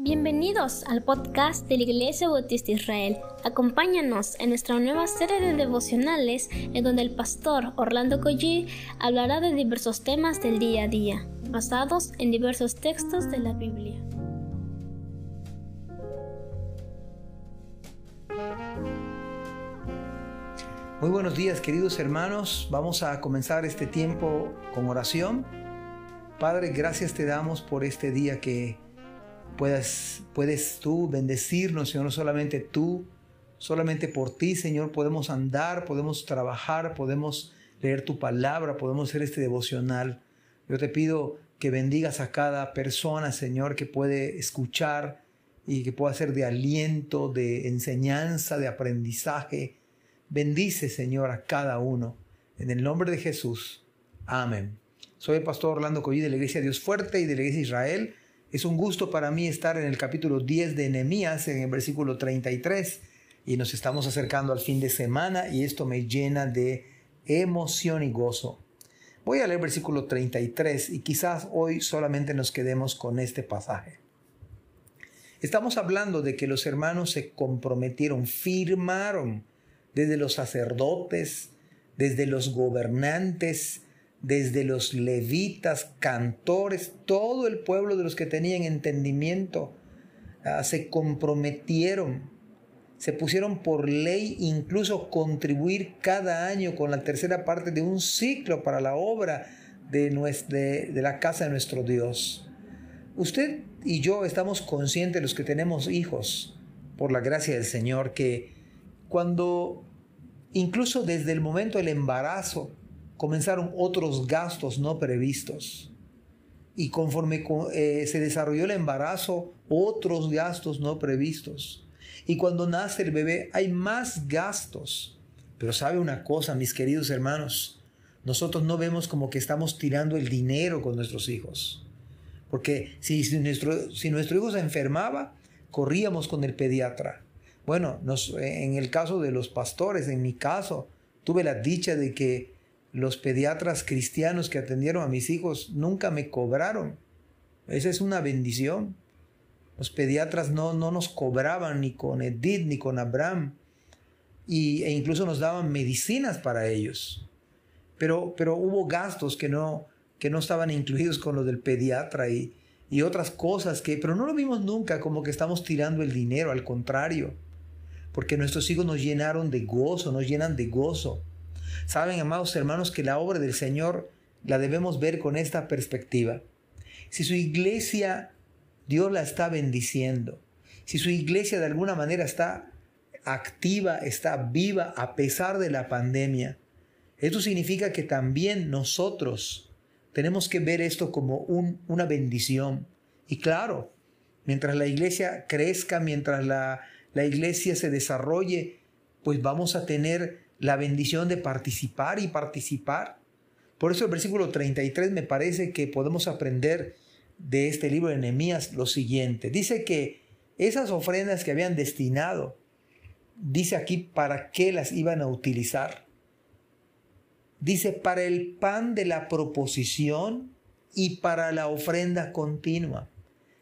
Bienvenidos al podcast de la Iglesia Bautista Israel. Acompáñanos en nuestra nueva serie de devocionales en donde el pastor Orlando Collie hablará de diversos temas del día a día, basados en diversos textos de la Biblia. Muy buenos días queridos hermanos, vamos a comenzar este tiempo con oración. Padre, gracias te damos por este día que puedes tú bendecirnos, Señor, no solamente tú, solamente por ti, Señor, podemos andar, podemos trabajar, podemos leer tu palabra, podemos hacer este devocional. Yo te pido que bendigas a cada persona, Señor, que puede escuchar y que pueda ser de aliento, de enseñanza, de aprendizaje. Bendice, Señor, a cada uno. En el nombre de Jesús. Amén. Soy el pastor Orlando Collí de la Iglesia Dios Fuerte y de la Iglesia Israel. Es un gusto para mí estar en el capítulo 10 de Nehemías, en el versículo 33, y nos estamos acercando al fin de semana y esto me llena de emoción y gozo. Voy a leer versículo 33 y quizás hoy solamente nos quedemos con este pasaje. Estamos hablando de que los hermanos se comprometieron, firmaron desde los sacerdotes, desde los gobernantes, desde los levitas, cantores, todo el pueblo de los que tenían entendimiento, ah, se comprometieron, se pusieron por ley incluso contribuir cada año con la tercera parte de un ciclo para la obra de, de la casa de nuestro Dios. Usted y yo estamos conscientes, los que tenemos hijos, por la gracia del Señor, que cuando incluso desde el momento del embarazo, comenzaron otros gastos no previstos. Y conforme eh, se desarrolló el embarazo, otros gastos no previstos. Y cuando nace el bebé hay más gastos. Pero sabe una cosa, mis queridos hermanos, nosotros no vemos como que estamos tirando el dinero con nuestros hijos. Porque si, nuestro, si nuestro hijo se enfermaba, corríamos con el pediatra. Bueno, en el caso de los pastores, en mi caso, tuve la dicha de que los pediatras cristianos que atendieron a mis hijos nunca me cobraron. Esa es una bendición. Los pediatras no, no nos cobraban ni con Edith ni con Abraham. Y, e incluso nos daban medicinas para ellos. Pero, pero hubo gastos que no, que no estaban incluidos con lo del pediatra y, y otras cosas que, pero no lo vimos nunca como que estamos tirando el dinero, al contrario, porque nuestros hijos nos llenaron de gozo, nos llenan de gozo. Saben, amados hermanos, que la obra del Señor la debemos ver con esta perspectiva. Si su iglesia, Dios la está bendiciendo, si su iglesia de alguna manera está activa, está viva a pesar de la pandemia, esto significa que también nosotros tenemos que ver esto como una bendición. Y claro, mientras la iglesia crezca, mientras la, la iglesia se desarrolle, pues vamos a tener la bendición de participar y participar. Por eso el versículo 33 me parece que podemos aprender de este libro de Nehemías lo siguiente. Dice que esas ofrendas que habían destinado, dice aquí para qué las iban a utilizar. Dice para el pan de la proposición y para la ofrenda continua.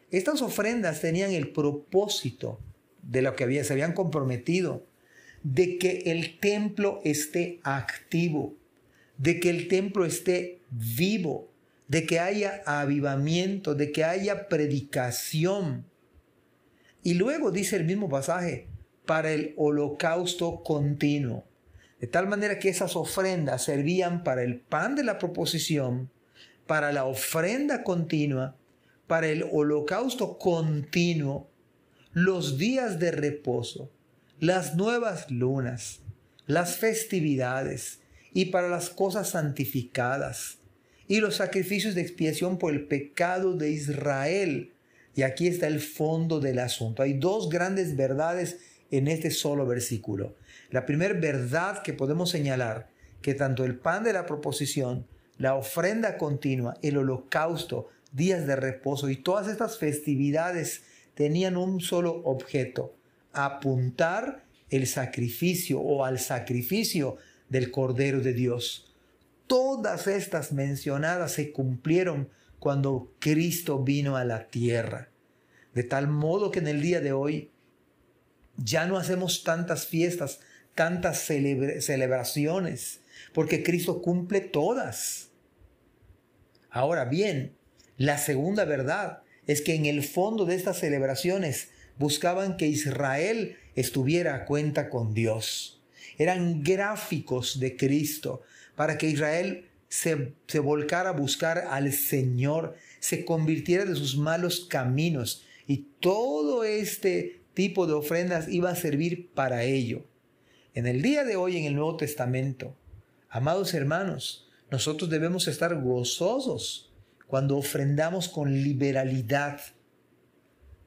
Estas ofrendas tenían el propósito de lo que había, se habían comprometido de que el templo esté activo, de que el templo esté vivo, de que haya avivamiento, de que haya predicación. Y luego dice el mismo pasaje, para el holocausto continuo. De tal manera que esas ofrendas servían para el pan de la proposición, para la ofrenda continua, para el holocausto continuo, los días de reposo, las nuevas lunas, las festividades y para las cosas santificadas y los sacrificios de expiación por el pecado de Israel. Y aquí está el fondo del asunto. Hay dos grandes verdades en este solo versículo. La primera verdad que podemos señalar, que tanto el pan de la proposición, la ofrenda continua, el holocausto, días de reposo y todas estas festividades tenían un solo objeto, apuntar el sacrificio o al sacrificio del Cordero de Dios. Todas estas mencionadas se cumplieron cuando Cristo vino a la tierra. De tal modo que en el día de hoy ya no hacemos tantas fiestas, tantas celebraciones, porque Cristo cumple todas. Ahora bien, la segunda verdad es que en el fondo de estas celebraciones buscaban que Israel estuviera a cuenta con Dios. Eran gráficos de Cristo para que Israel se, se volcara a buscar al Señor, se convirtiera de sus malos caminos y todo este tipo de ofrendas iba a servir para ello. En el día de hoy en el Nuevo Testamento, amados hermanos, nosotros debemos estar gozosos cuando ofrendamos con liberalidad,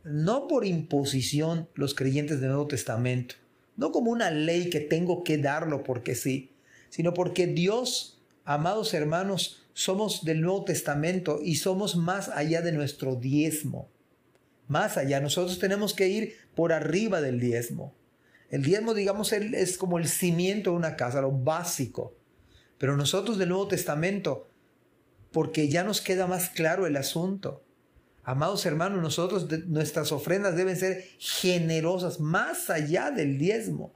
no por imposición los creyentes del Nuevo Testamento, no como una ley que tengo que darlo porque sí, sino porque Dios, amados hermanos, somos del Nuevo Testamento y somos más allá de nuestro diezmo. Más allá, nosotros tenemos que ir por arriba del diezmo. El diezmo, digamos, es como el cimiento de una casa, lo básico. Pero nosotros del Nuevo Testamento, porque ya nos queda más claro el asunto. Amados hermanos, nosotros nuestras ofrendas deben ser generosas, más allá del diezmo,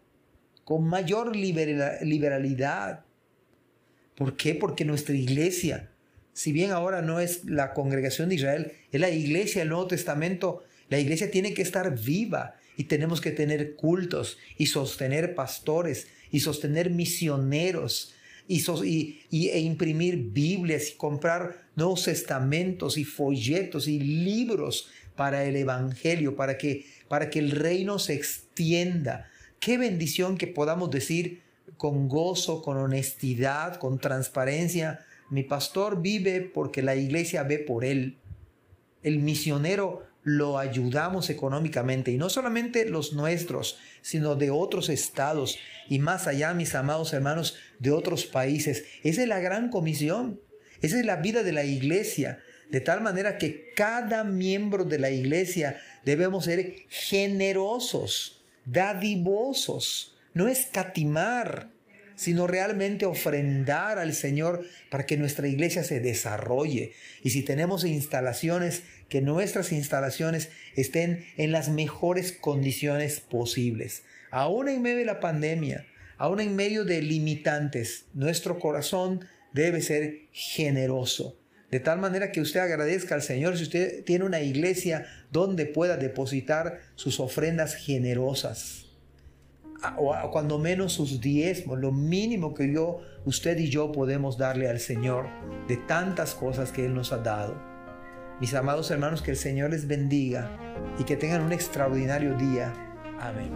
con mayor liberalidad. ¿Por qué? Porque nuestra iglesia, si bien ahora no es la congregación de Israel, es la iglesia del Nuevo Testamento, la iglesia tiene que estar viva y tenemos que tener cultos y sostener pastores y sostener misioneros y, e imprimir Biblias y comprar nuevos testamentos y folletos y libros para el Evangelio, para que, para que el reino se extienda. Qué bendición que podamos decir con gozo, con honestidad, con transparencia, mi pastor vive porque la iglesia ve por él. El misionero lo ayudamos económicamente y no solamente los nuestros, sino de otros estados y más allá, mis amados hermanos, de otros países. Esa es la gran comisión. Esa es la vida de la iglesia. De tal manera que cada miembro de la iglesia debemos ser generosos, dadivosos, no escatimar, sino realmente ofrendar al Señor para que nuestra iglesia se desarrolle. Y si tenemos instalaciones, que nuestras instalaciones estén en las mejores condiciones posibles. Aún en medio de la pandemia, aún en medio de limitantes, nuestro corazón debe ser generoso. De tal manera que usted agradezca al Señor si usted tiene una iglesia donde pueda depositar sus ofrendas generosas o cuando menos sus diezmos, lo mínimo que yo, usted y yo podemos darle al Señor de tantas cosas que Él nos ha dado. Mis amados hermanos, que el Señor les bendiga y que tengan un extraordinario día. Amén.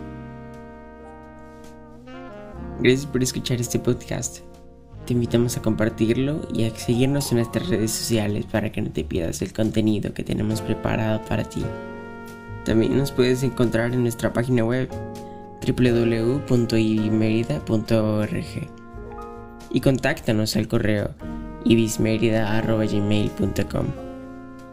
Gracias por escuchar este podcast. Te invitamos a compartirlo y a seguirnos en nuestras redes sociales para que no te pierdas el contenido que tenemos preparado para ti. También nos puedes encontrar en nuestra página web www.ibismerida.org y contáctanos al correo ibismerida.gmail.com.